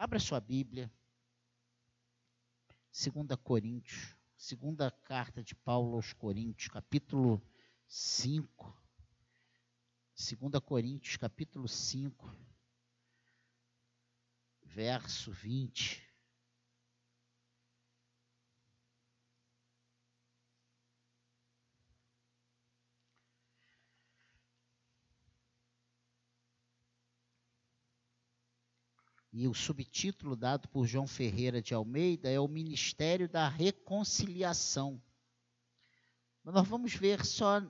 Abra sua Bíblia. 2 Coríntios, segunda carta de Paulo aos Coríntios, capítulo 5. 2 Coríntios, capítulo 5, verso 20. E o subtítulo dado por João Ferreira de Almeida é o Ministério da Reconciliação. Mas nós vamos ver só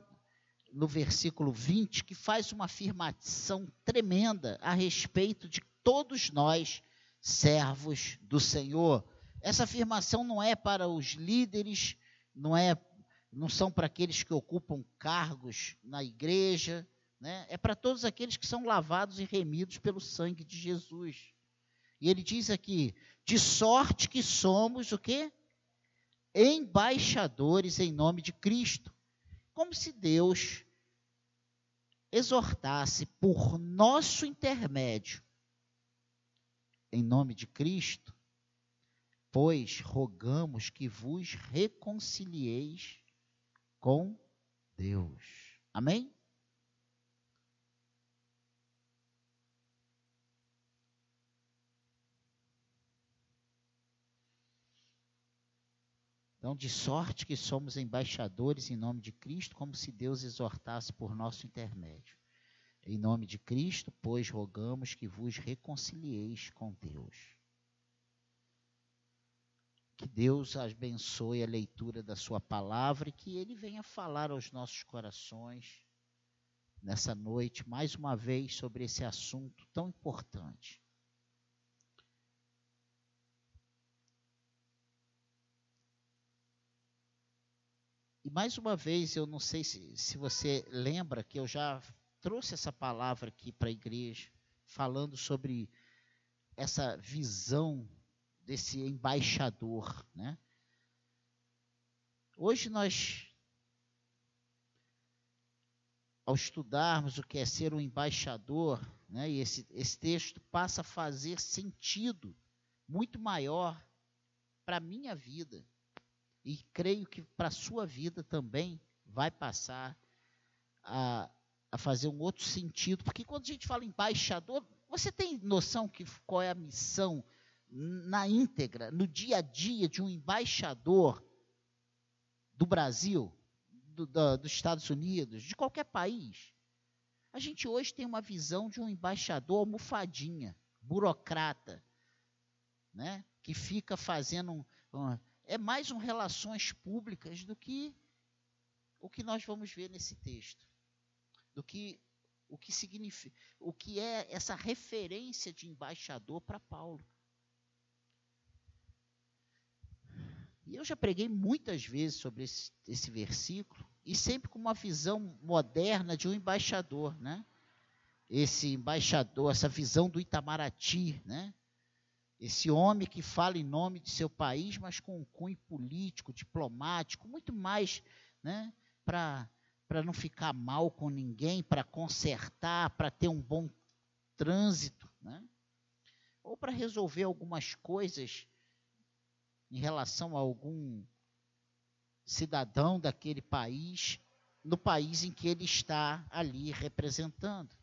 no versículo 20 que faz uma afirmação tremenda a respeito de todos nós, servos do Senhor. Essa afirmação não é para os líderes, não é não são para aqueles que ocupam cargos na igreja, né? é para todos aqueles que são lavados e remidos pelo sangue de Jesus. E ele diz aqui: de sorte que somos o quê? Embaixadores em nome de Cristo. Como se Deus exortasse por nosso intermédio, em nome de Cristo, pois rogamos que vos reconcilieis com Deus. Amém? Então, de sorte que somos embaixadores em nome de Cristo, como se Deus exortasse por nosso intermédio. Em nome de Cristo, pois rogamos que vos reconcilieis com Deus. Que Deus abençoe a leitura da Sua palavra e que Ele venha falar aos nossos corações nessa noite, mais uma vez, sobre esse assunto tão importante. E mais uma vez, eu não sei se, se você lembra que eu já trouxe essa palavra aqui para a igreja, falando sobre essa visão desse embaixador, né? Hoje nós, ao estudarmos o que é ser um embaixador, né, e esse, esse texto passa a fazer sentido muito maior para a minha vida e creio que para a sua vida também vai passar a, a fazer um outro sentido, porque quando a gente fala embaixador, você tem noção que qual é a missão na íntegra, no dia a dia de um embaixador do Brasil, do, do, dos Estados Unidos, de qualquer país? A gente hoje tem uma visão de um embaixador almofadinha, burocrata, né? que fica fazendo um, um, é mais um relações públicas do que o que nós vamos ver nesse texto. Do que o que significa, o que é essa referência de embaixador para Paulo. E eu já preguei muitas vezes sobre esse, esse versículo e sempre com uma visão moderna de um embaixador, né? Esse embaixador, essa visão do Itamaraty, né? Esse homem que fala em nome de seu país, mas com um cunho político, diplomático, muito mais né, para não ficar mal com ninguém, para consertar, para ter um bom trânsito, né? ou para resolver algumas coisas em relação a algum cidadão daquele país, no país em que ele está ali representando.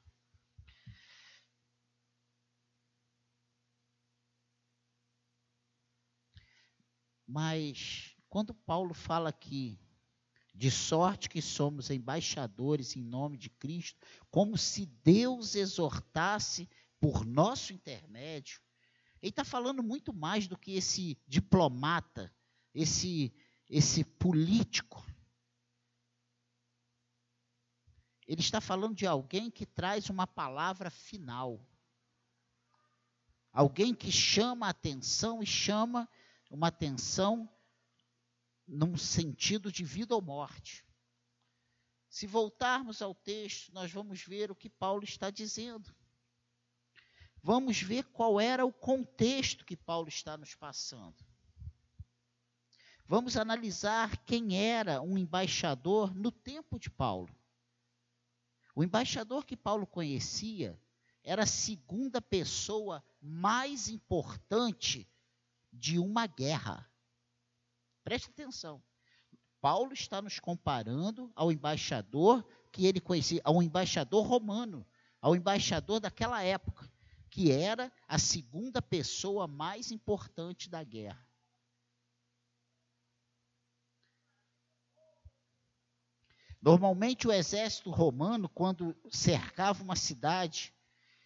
Mas quando Paulo fala aqui, de sorte que somos embaixadores em nome de Cristo, como se Deus exortasse por nosso intermédio, ele está falando muito mais do que esse diplomata, esse, esse político. Ele está falando de alguém que traz uma palavra final. Alguém que chama a atenção e chama uma atenção num sentido de vida ou morte. Se voltarmos ao texto, nós vamos ver o que Paulo está dizendo. Vamos ver qual era o contexto que Paulo está nos passando. Vamos analisar quem era um embaixador no tempo de Paulo. O embaixador que Paulo conhecia era a segunda pessoa mais importante de uma guerra. Preste atenção. Paulo está nos comparando ao embaixador que ele conhecia, ao embaixador romano, ao embaixador daquela época, que era a segunda pessoa mais importante da guerra. Normalmente o exército romano, quando cercava uma cidade,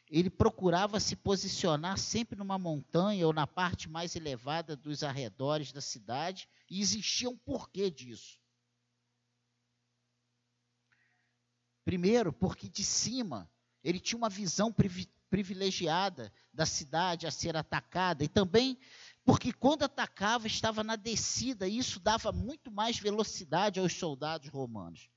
ele procurava se posicionar sempre numa montanha ou na parte mais elevada dos arredores da cidade, e existia um porquê disso. Primeiro, porque de cima ele tinha uma visão privilegiada da cidade a ser atacada, e também porque quando atacava estava na descida, e isso dava muito mais velocidade aos soldados romanos.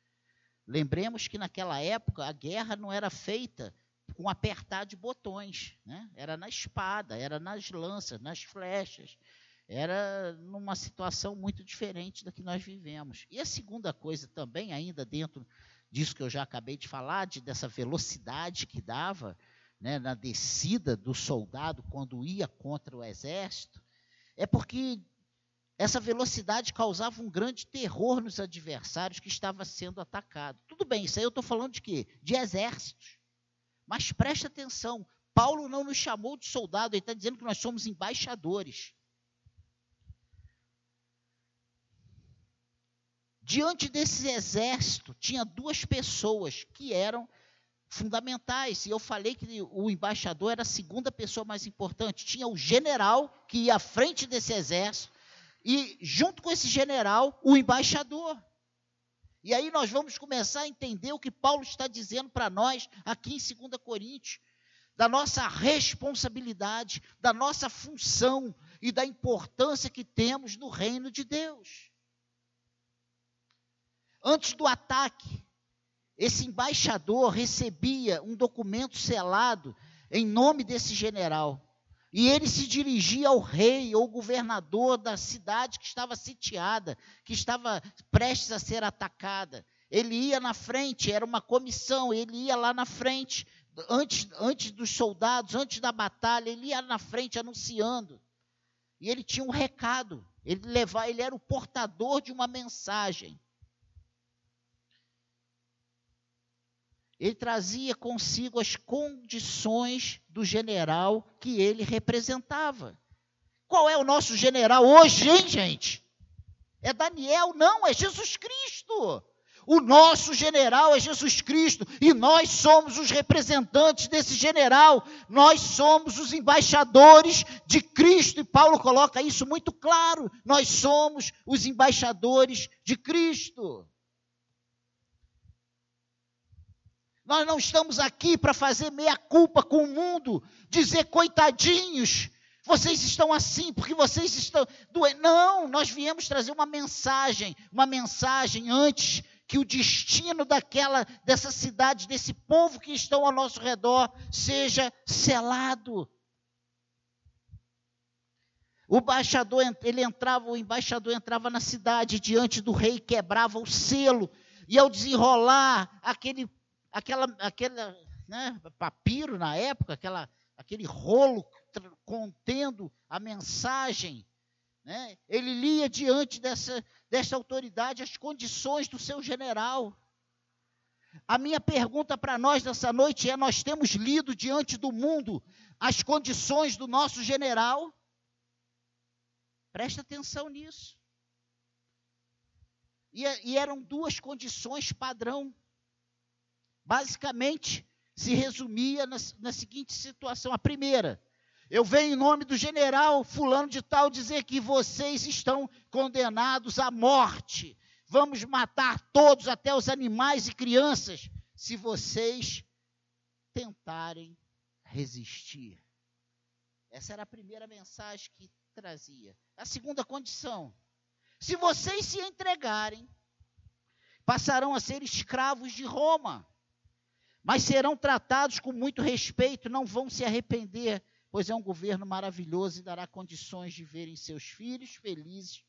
Lembremos que naquela época a guerra não era feita com apertar de botões, né? Era na espada, era nas lanças, nas flechas. Era numa situação muito diferente da que nós vivemos. E a segunda coisa também, ainda dentro disso que eu já acabei de falar, de, dessa velocidade que dava né, na descida do soldado quando ia contra o exército, é porque essa velocidade causava um grande terror nos adversários que estava sendo atacado. Tudo bem, isso aí eu estou falando de quê? De exércitos. Mas preste atenção, Paulo não nos chamou de soldado, ele está dizendo que nós somos embaixadores. Diante desse exército, tinha duas pessoas que eram fundamentais. E eu falei que o embaixador era a segunda pessoa mais importante. Tinha o general que ia à frente desse exército, e junto com esse general, o embaixador. E aí nós vamos começar a entender o que Paulo está dizendo para nós aqui em 2 Coríntios, da nossa responsabilidade, da nossa função e da importância que temos no reino de Deus. Antes do ataque, esse embaixador recebia um documento selado em nome desse general. E ele se dirigia ao rei ou governador da cidade que estava sitiada, que estava prestes a ser atacada. Ele ia na frente, era uma comissão, ele ia lá na frente, antes, antes dos soldados, antes da batalha, ele ia na frente anunciando. E ele tinha um recado, ele, levava, ele era o portador de uma mensagem. Ele trazia consigo as condições do general que ele representava. Qual é o nosso general hoje, hein, gente? É Daniel? Não, é Jesus Cristo. O nosso general é Jesus Cristo e nós somos os representantes desse general, nós somos os embaixadores de Cristo, e Paulo coloca isso muito claro: nós somos os embaixadores de Cristo. Nós não estamos aqui para fazer meia-culpa com o mundo, dizer coitadinhos, vocês estão assim porque vocês estão doentes. Não, nós viemos trazer uma mensagem, uma mensagem antes que o destino daquela dessa cidade, desse povo que estão ao nosso redor seja selado. O embaixador, ele entrava, o embaixador entrava na cidade diante do rei, quebrava o selo, e ao desenrolar aquele aquela, aquela né, papiro na época, aquela, aquele rolo contendo a mensagem. Né? Ele lia diante dessa, dessa autoridade as condições do seu general. A minha pergunta para nós nessa noite é: nós temos lido diante do mundo as condições do nosso general? Presta atenção nisso. E, e eram duas condições padrão basicamente se resumia na, na seguinte situação: a primeira, eu venho em nome do general Fulano de Tal dizer que vocês estão condenados à morte. Vamos matar todos, até os animais e crianças, se vocês tentarem resistir. Essa era a primeira mensagem que trazia. A segunda condição: se vocês se entregarem, passarão a ser escravos de Roma mas serão tratados com muito respeito, não vão se arrepender, pois é um governo maravilhoso e dará condições de verem seus filhos felizes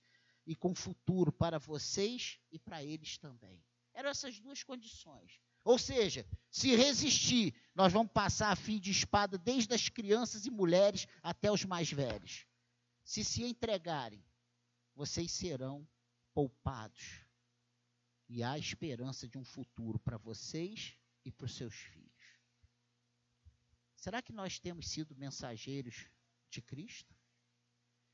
e com futuro para vocês e para eles também. Eram essas duas condições. Ou seja, se resistir, nós vamos passar a fim de espada desde as crianças e mulheres até os mais velhos. Se se entregarem, vocês serão poupados. E há esperança de um futuro para vocês e os seus filhos. Será que nós temos sido mensageiros de Cristo?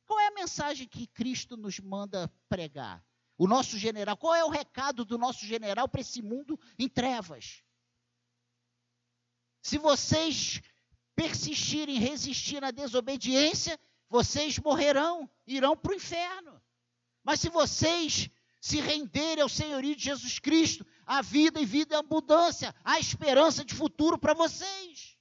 Qual é a mensagem que Cristo nos manda pregar? O nosso general, qual é o recado do nosso general para esse mundo em trevas? Se vocês persistirem, resistir na desobediência, vocês morrerão, irão para o inferno. Mas se vocês se renderem ao senhorio de Jesus Cristo, a vida e vida em abundância, a esperança de futuro para vocês.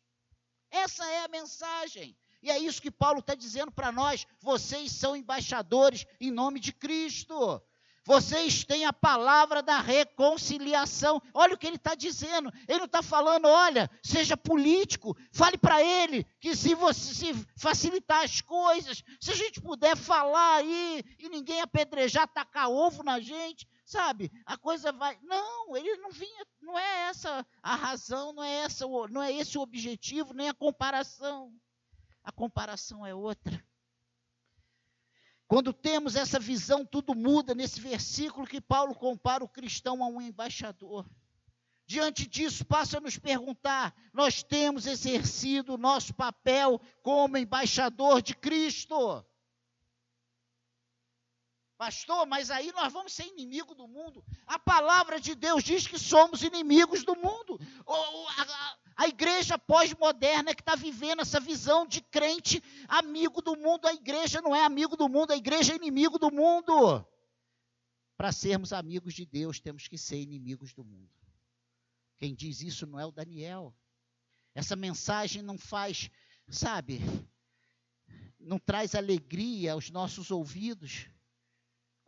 Essa é a mensagem. E é isso que Paulo está dizendo para nós. Vocês são embaixadores em nome de Cristo. Vocês têm a palavra da reconciliação. Olha o que ele está dizendo. Ele não está falando, olha, seja político. Fale para ele que se você se facilitar as coisas, se a gente puder falar aí e ninguém apedrejar, tacar ovo na gente, sabe? A coisa vai. Não, ele não vinha. Não é essa a razão, não é essa, não é esse o objetivo, nem a comparação. A comparação é outra. Quando temos essa visão, tudo muda nesse versículo que Paulo compara o cristão a um embaixador. Diante disso, passa a nos perguntar: nós temos exercido o nosso papel como embaixador de Cristo? Pastor, mas aí nós vamos ser inimigo do mundo. A palavra de Deus diz que somos inimigos do mundo. A, igreja pós-moderna que está vivendo essa visão de crente amigo do mundo. A igreja não é amigo do mundo, a igreja é inimigo do mundo. Para sermos amigos de Deus, temos que ser inimigos do mundo. Quem diz isso não é o Daniel. Essa mensagem não faz, sabe, não traz alegria aos nossos ouvidos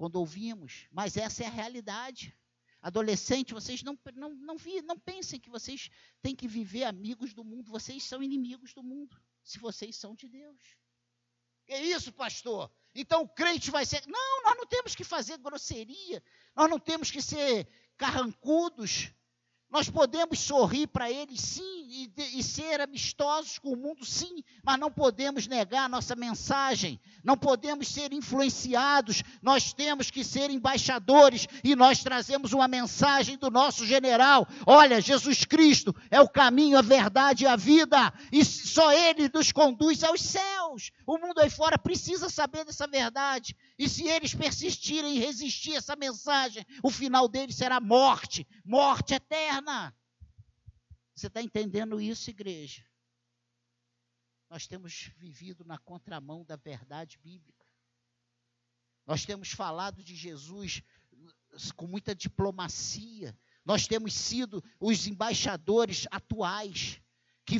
quando ouvimos, mas essa é a realidade. Adolescente, vocês não, não, não, vi, não pensem que vocês têm que viver amigos do mundo, vocês são inimigos do mundo, se vocês são de Deus. Que isso, pastor? Então o crente vai ser. Não, nós não temos que fazer grosseria, nós não temos que ser carrancudos, nós podemos sorrir para eles, sim, e, e, ser amistosos com o mundo, sim, mas não podemos negar a nossa mensagem, não podemos ser influenciados, nós temos que ser embaixadores e nós trazemos uma mensagem do nosso general: olha, Jesus Cristo é o caminho, a verdade e a vida, e só Ele nos conduz aos céus. O mundo aí fora precisa saber dessa verdade, e se eles persistirem em resistir a essa mensagem, o final deles será morte, morte eterna. Você está entendendo isso, igreja? Nós temos vivido na contramão da verdade bíblica. Nós temos falado de Jesus com muita diplomacia. Nós temos sido os embaixadores atuais que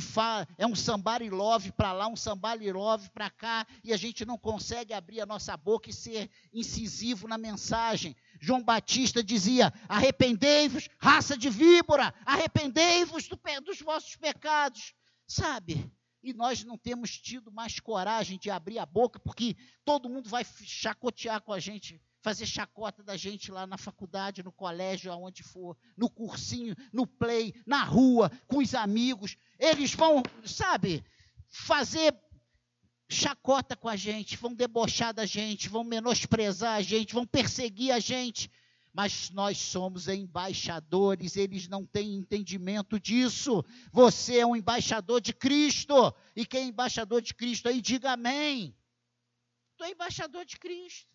é um somebody love para lá, um somebody love para cá, e a gente não consegue abrir a nossa boca e ser incisivo na mensagem. João Batista dizia: arrependei-vos, raça de víbora, arrependei-vos do, dos vossos pecados. Sabe? E nós não temos tido mais coragem de abrir a boca, porque todo mundo vai chacotear com a gente fazer chacota da gente lá na faculdade, no colégio, aonde for, no cursinho, no play, na rua, com os amigos. Eles vão, sabe, fazer chacota com a gente, vão debochar da gente, vão menosprezar a gente, vão perseguir a gente. Mas nós somos embaixadores, eles não têm entendimento disso. Você é um embaixador de Cristo. E quem é embaixador de Cristo aí, diga amém. Estou embaixador de Cristo.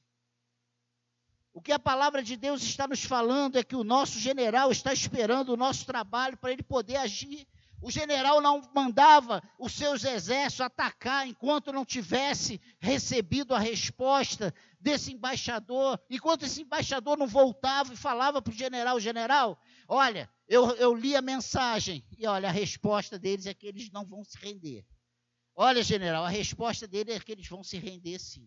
O que a palavra de Deus está nos falando é que o nosso general está esperando o nosso trabalho para ele poder agir. O general não mandava os seus exércitos atacar enquanto não tivesse recebido a resposta desse embaixador. Enquanto esse embaixador não voltava e falava para o general: General, olha, eu, eu li a mensagem e olha, a resposta deles é que eles não vão se render. Olha, general, a resposta dele é que eles vão se render sim.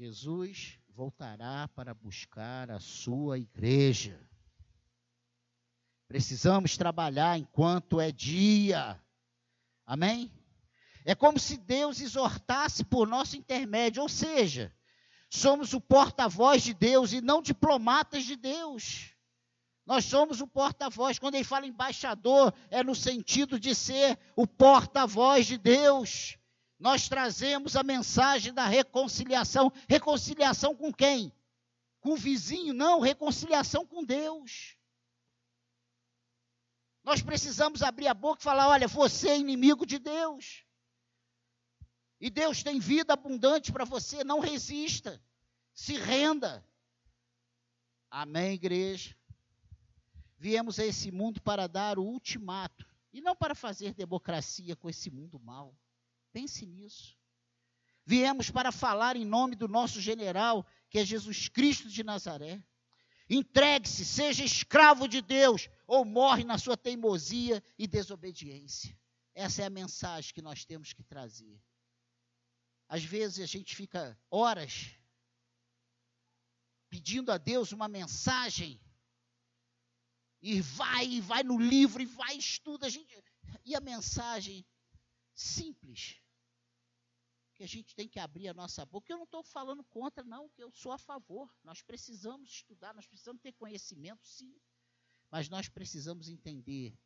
Jesus voltará para buscar a sua igreja. Precisamos trabalhar enquanto é dia. Amém? É como se Deus exortasse por nosso intermédio, ou seja, somos o porta-voz de Deus e não diplomatas de Deus. Nós somos o porta-voz. Quando ele fala embaixador, é no sentido de ser o porta-voz de Deus. Nós trazemos a mensagem da reconciliação. Reconciliação com quem? Com o vizinho? Não, reconciliação com Deus. Nós precisamos abrir a boca e falar: olha, você é inimigo de Deus. E Deus tem vida abundante para você, não resista. Se renda. Amém, igreja? Viemos a esse mundo para dar o ultimato e não para fazer democracia com esse mundo mal. Pense nisso. Viemos para falar em nome do nosso general, que é Jesus Cristo de Nazaré. Entregue-se, seja escravo de Deus, ou morre na sua teimosia e desobediência. Essa é a mensagem que nós temos que trazer. Às vezes a gente fica horas pedindo a Deus uma mensagem e vai e vai no livro e vai estuda a gente e a mensagem simples que a gente tem que abrir a nossa boca. Eu não estou falando contra, não, que eu sou a favor. Nós precisamos estudar, nós precisamos ter conhecimento, sim. Mas nós precisamos entender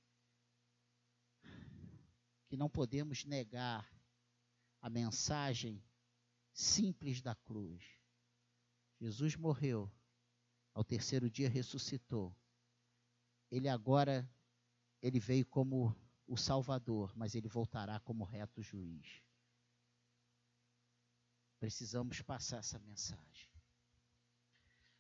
que não podemos negar a mensagem simples da cruz. Jesus morreu, ao terceiro dia ressuscitou. Ele agora ele veio como o Salvador, mas ele voltará como reto juiz. Precisamos passar essa mensagem.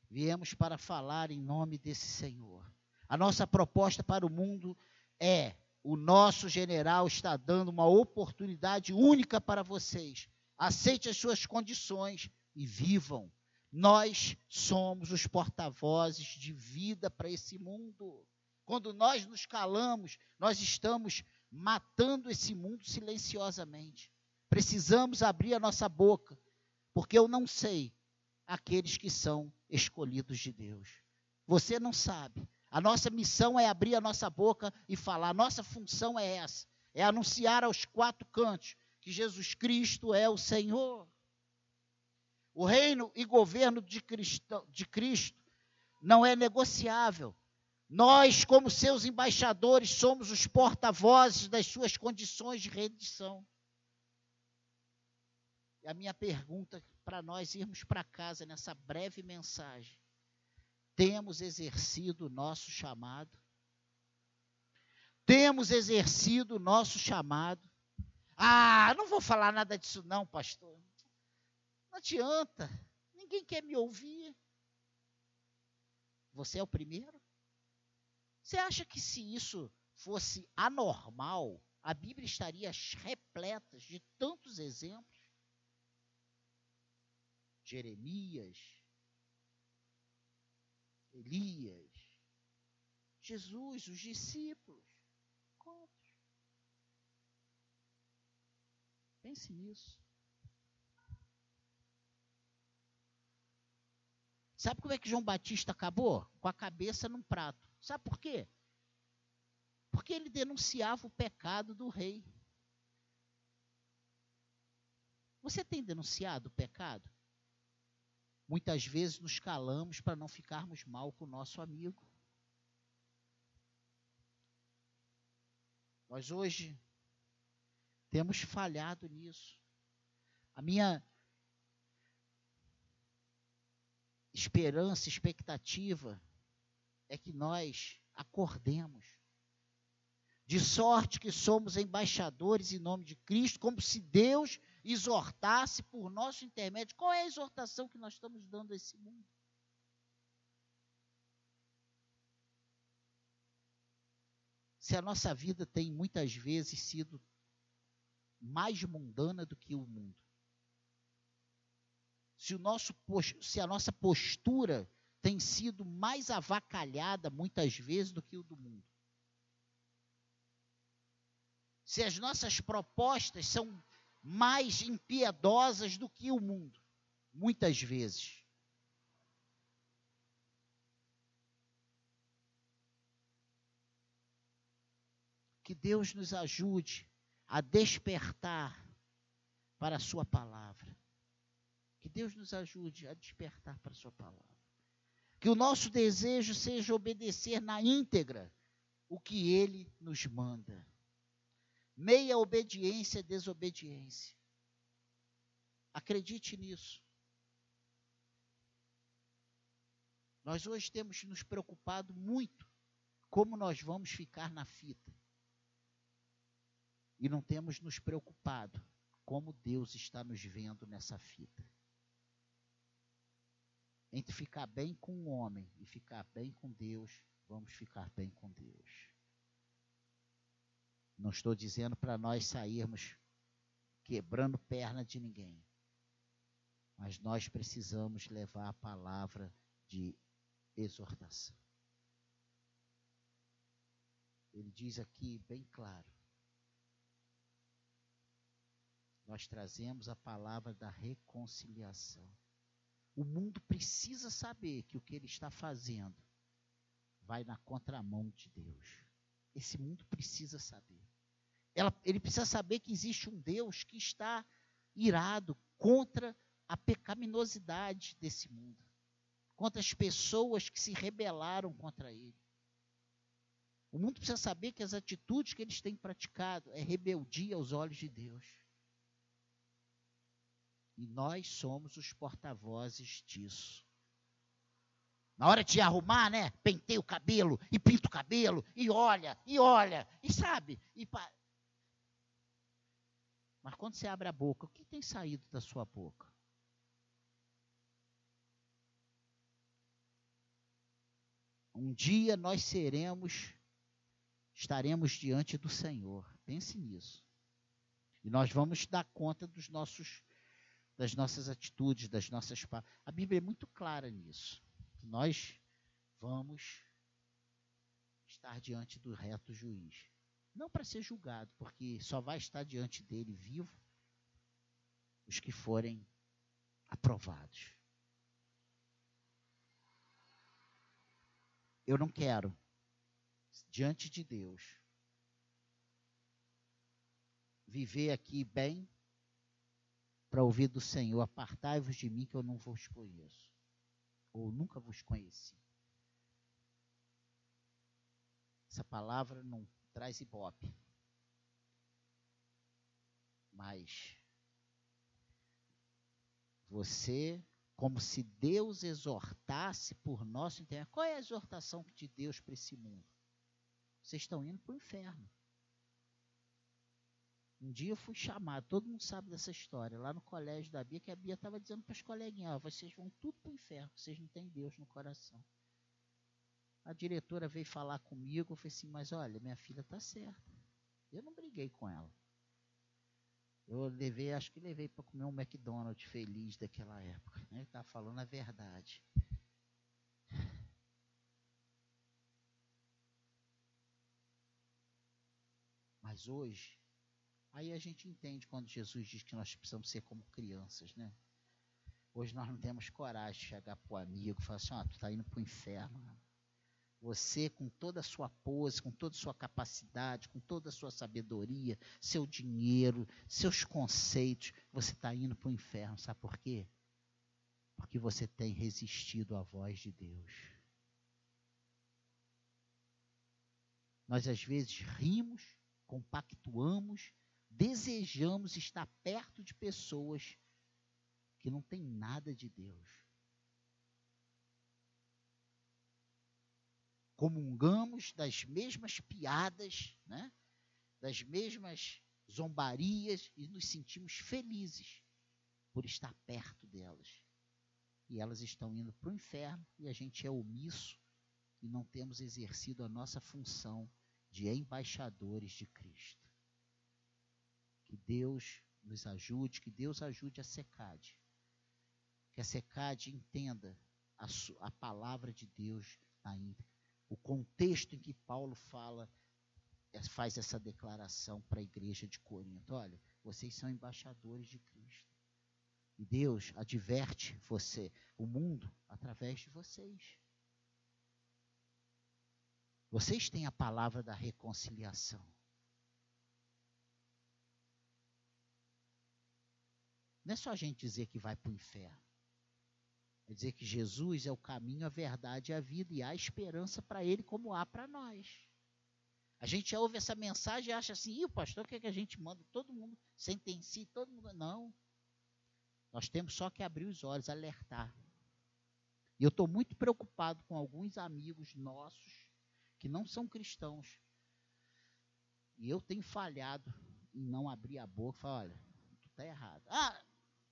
Viemos para falar em nome desse Senhor. A nossa proposta para o mundo é o nosso general está dando uma oportunidade única para vocês. Aceite as suas condições e vivam. Nós somos os porta-vozes de vida para esse mundo. Quando nós nos calamos, nós estamos matando esse mundo silenciosamente. Precisamos abrir a nossa boca, porque eu não sei aqueles que são escolhidos de Deus. Você não sabe, a nossa missão é abrir a nossa boca e falar. A nossa função é essa: é anunciar aos quatro cantos que Jesus Cristo é o Senhor. O reino e governo de Cristo, de Cristo não é negociável. Nós, como seus embaixadores, somos os porta-vozes das suas condições de rendição. A minha pergunta para nós irmos para casa nessa breve mensagem temos exercido o nosso chamado? Temos exercido o nosso chamado? Ah, não vou falar nada disso, não, pastor. Não adianta. Ninguém quer me ouvir. Você é o primeiro? Você acha que se isso fosse anormal, a Bíblia estaria repleta de tantos exemplos? Jeremias, Elias, Jesus, os discípulos. Quantos? Pense nisso. Sabe como é que João Batista acabou? Com a cabeça num prato. Sabe por quê? Porque ele denunciava o pecado do rei. Você tem denunciado o pecado? Muitas vezes nos calamos para não ficarmos mal com o nosso amigo. Nós hoje temos falhado nisso. A minha esperança, expectativa é que nós acordemos. De sorte que somos embaixadores em nome de Cristo, como se Deus exortasse por nosso intermédio. Qual é a exortação que nós estamos dando a esse mundo? Se a nossa vida tem muitas vezes sido mais mundana do que o mundo. Se, o nosso, se a nossa postura tem sido mais avacalhada muitas vezes do que o do mundo. Se as nossas propostas são mais impiedosas do que o mundo, muitas vezes. Que Deus nos ajude a despertar para a Sua palavra. Que Deus nos ajude a despertar para a Sua palavra. Que o nosso desejo seja obedecer na íntegra o que Ele nos manda. Meia obediência é desobediência. Acredite nisso. Nós hoje temos nos preocupado muito como nós vamos ficar na fita. E não temos nos preocupado como Deus está nos vendo nessa fita. Entre ficar bem com o homem e ficar bem com Deus, vamos ficar bem com Deus. Não estou dizendo para nós sairmos quebrando perna de ninguém. Mas nós precisamos levar a palavra de exortação. Ele diz aqui bem claro: nós trazemos a palavra da reconciliação. O mundo precisa saber que o que ele está fazendo vai na contramão de Deus. Esse mundo precisa saber. Ela, ele precisa saber que existe um Deus que está irado contra a pecaminosidade desse mundo, contra as pessoas que se rebelaram contra ele. O mundo precisa saber que as atitudes que eles têm praticado é rebeldia aos olhos de Deus. E nós somos os porta-vozes disso. Na hora de arrumar, né? Pentei o cabelo e pinto o cabelo e olha, e olha, e sabe? E pa... Mas quando você abre a boca, o que tem saído da sua boca? Um dia nós seremos, estaremos diante do Senhor. Pense nisso. E nós vamos dar conta dos nossos, das nossas atitudes, das nossas. A Bíblia é muito clara nisso. Nós vamos estar diante do reto juiz. Não para ser julgado, porque só vai estar diante dele vivo os que forem aprovados. Eu não quero, diante de Deus, viver aqui bem para ouvir do Senhor: apartai-vos de mim que eu não vos conheço, ou nunca vos conheci. Essa palavra não traz ibope. Mas você como se Deus exortasse por nosso interesse. Qual é a exortação de Deus para esse mundo? Vocês estão indo para o inferno. Um dia eu fui chamado, todo mundo sabe dessa história, lá no colégio da Bia, que a Bia estava dizendo para as coleguinhas: vocês vão tudo para o inferno, vocês não têm Deus no coração. A diretora veio falar comigo, eu falei assim: mas olha, minha filha está certa. Eu não briguei com ela. Eu levei, acho que levei para comer um McDonald's feliz daquela época. Né? Ele está falando a verdade. Mas hoje, aí a gente entende quando Jesus diz que nós precisamos ser como crianças, né? Hoje nós não temos coragem de chegar para o amigo e falar assim, ó, oh, tu está indo para o inferno. Você, com toda a sua pose, com toda a sua capacidade, com toda a sua sabedoria, seu dinheiro, seus conceitos, você está indo para o inferno. Sabe por quê? Porque você tem resistido à voz de Deus. Nós, às vezes, rimos, compactuamos, desejamos estar perto de pessoas que não têm nada de Deus. Comungamos das mesmas piadas, né? das mesmas zombarias e nos sentimos felizes por estar perto delas. E elas estão indo para o inferno e a gente é omisso e não temos exercido a nossa função de embaixadores de Cristo. Que Deus nos ajude, que Deus ajude a SECAD. Que a SECAD entenda a, a palavra de Deus na íntegra o contexto em que Paulo fala, é, faz essa declaração para a igreja de Corinto. Olha, vocês são embaixadores de Cristo. E Deus adverte você, o mundo, através de vocês. Vocês têm a palavra da reconciliação. Não é só a gente dizer que vai para o inferno. É dizer que Jesus é o caminho, a verdade e a vida, e há esperança para ele como há para nós. A gente ouve essa mensagem e acha assim, e o pastor quer que a gente manda todo mundo sentencie, todo mundo. Não. Nós temos só que abrir os olhos, alertar. E eu estou muito preocupado com alguns amigos nossos que não são cristãos. E eu tenho falhado em não abrir a boca e falar, olha, tu está errado. Ah,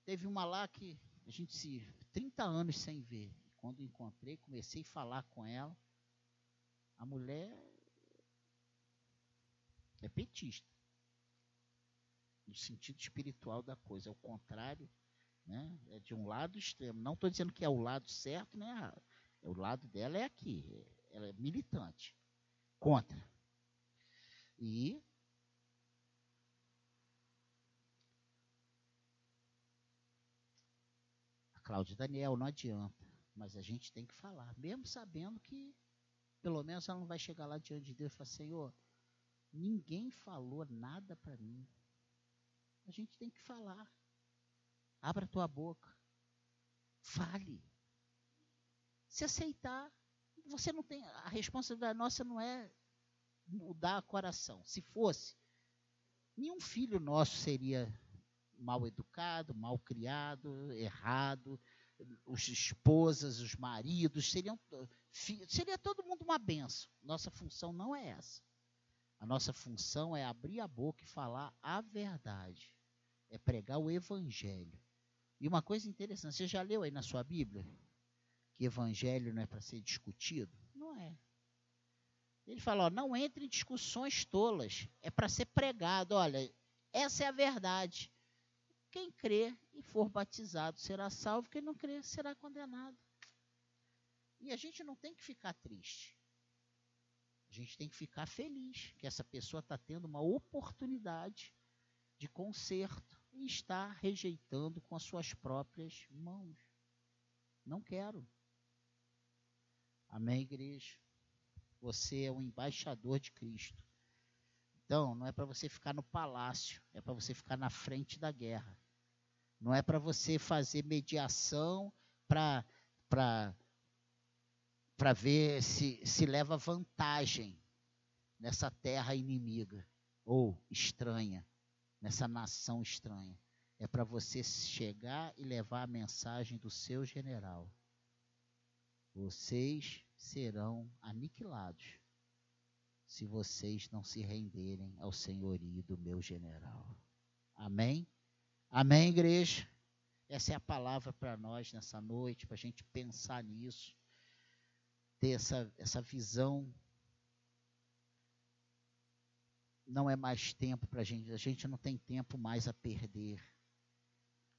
teve uma lá que a gente se 30 anos sem ver. Quando encontrei, comecei a falar com ela. A mulher é petista. No sentido espiritual da coisa. É o contrário. Né? É de um lado extremo. Não estou dizendo que é o lado certo nem errado. É, o lado dela é aqui. Ela é militante. Contra. E Cláudia Daniel, não adianta. Mas a gente tem que falar, mesmo sabendo que pelo menos ela não vai chegar lá diante de Deus e falar, Senhor, ninguém falou nada para mim. A gente tem que falar. Abra tua boca. Fale. Se aceitar, você não tem. A responsabilidade nossa não é mudar o coração. Se fosse, nenhum filho nosso seria mal educado, mal criado, errado, os esposas, os maridos, seriam seria todo mundo uma benção. Nossa função não é essa. A nossa função é abrir a boca e falar a verdade. É pregar o evangelho. E uma coisa interessante, você já leu aí na sua Bíblia que evangelho não é para ser discutido? Não é. Ele fala, ó, não entre em discussões tolas, é para ser pregado. Olha, essa é a verdade. Quem crê e for batizado será salvo, quem não crê será condenado. E a gente não tem que ficar triste. A gente tem que ficar feliz que essa pessoa está tendo uma oportunidade de conserto e está rejeitando com as suas próprias mãos. Não quero. Amém, igreja? Você é um embaixador de Cristo. Então, não é para você ficar no palácio, é para você ficar na frente da guerra. Não é para você fazer mediação para ver se, se leva vantagem nessa terra inimiga ou estranha, nessa nação estranha. É para você chegar e levar a mensagem do seu general. Vocês serão aniquilados se vocês não se renderem ao senhorio do meu general. Amém? Amém, igreja? Essa é a palavra para nós nessa noite, para a gente pensar nisso, ter essa, essa visão. Não é mais tempo para a gente, a gente não tem tempo mais a perder.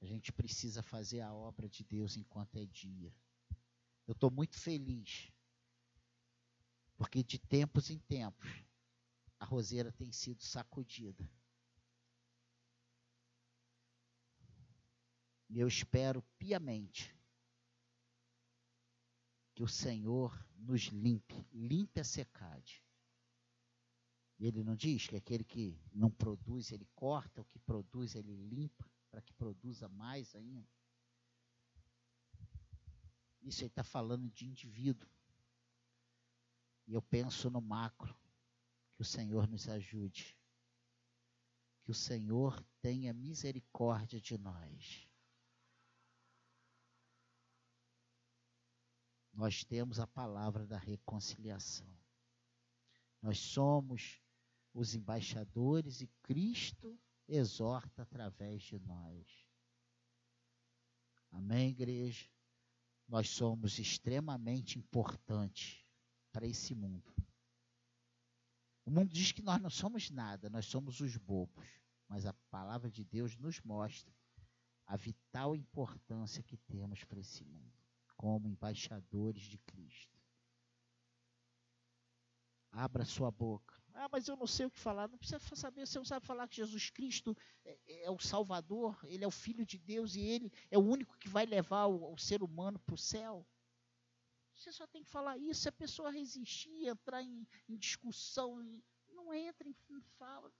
A gente precisa fazer a obra de Deus enquanto é dia. Eu estou muito feliz, porque de tempos em tempos a roseira tem sido sacudida. E eu espero piamente que o Senhor nos limpe, limpe a secade. Ele não diz que aquele que não produz, ele corta, o que produz, ele limpa, para que produza mais ainda. Isso ele está falando de indivíduo. E eu penso no macro. Que o Senhor nos ajude. Que o Senhor tenha misericórdia de nós. Nós temos a palavra da reconciliação. Nós somos os embaixadores e Cristo exorta através de nós. Amém, igreja? Nós somos extremamente importantes para esse mundo. O mundo diz que nós não somos nada, nós somos os bobos. Mas a palavra de Deus nos mostra a vital importância que temos para esse mundo como embaixadores de Cristo. Abra sua boca. Ah, mas eu não sei o que falar. Não precisa saber, você não sabe falar que Jesus Cristo é, é o Salvador, Ele é o Filho de Deus e Ele é o único que vai levar o, o ser humano para o céu. Você só tem que falar isso. Se a pessoa resistir, entrar em, em discussão, não entra em fala.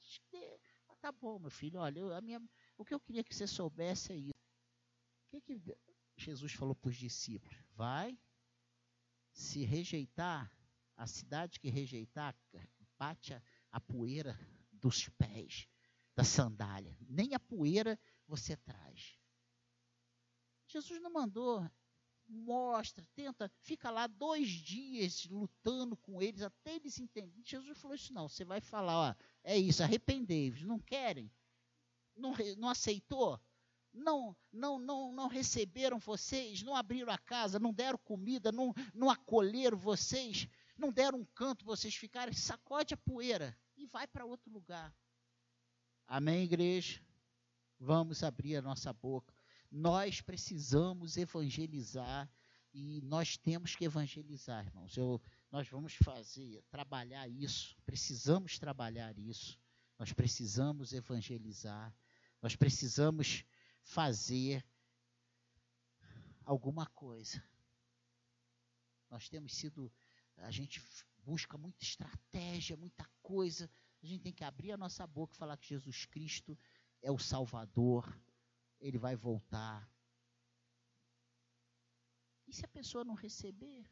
Tá bom, meu filho, olha, eu, a minha, o que eu queria que você soubesse é isso. que, que Jesus falou para os discípulos? Vai, se rejeitar, a cidade que rejeitar, bate a, a poeira dos pés, da sandália. Nem a poeira você traz. Jesus não mandou, mostra, tenta, fica lá dois dias lutando com eles até eles entenderem. Jesus falou isso não, você vai falar, ó, é isso, arrependei-vos, não querem? Não, não aceitou? Não, não, não, não receberam vocês, não abriram a casa, não deram comida, não, não acolheram vocês, não deram um canto vocês ficarem, sacode a poeira e vai para outro lugar. Amém, igreja? Vamos abrir a nossa boca. Nós precisamos evangelizar e nós temos que evangelizar, irmãos. Eu, nós vamos fazer, trabalhar isso, precisamos trabalhar isso. Nós precisamos evangelizar, nós precisamos fazer alguma coisa. Nós temos sido, a gente busca muita estratégia, muita coisa. A gente tem que abrir a nossa boca e falar que Jesus Cristo é o Salvador, ele vai voltar. E se a pessoa não receber?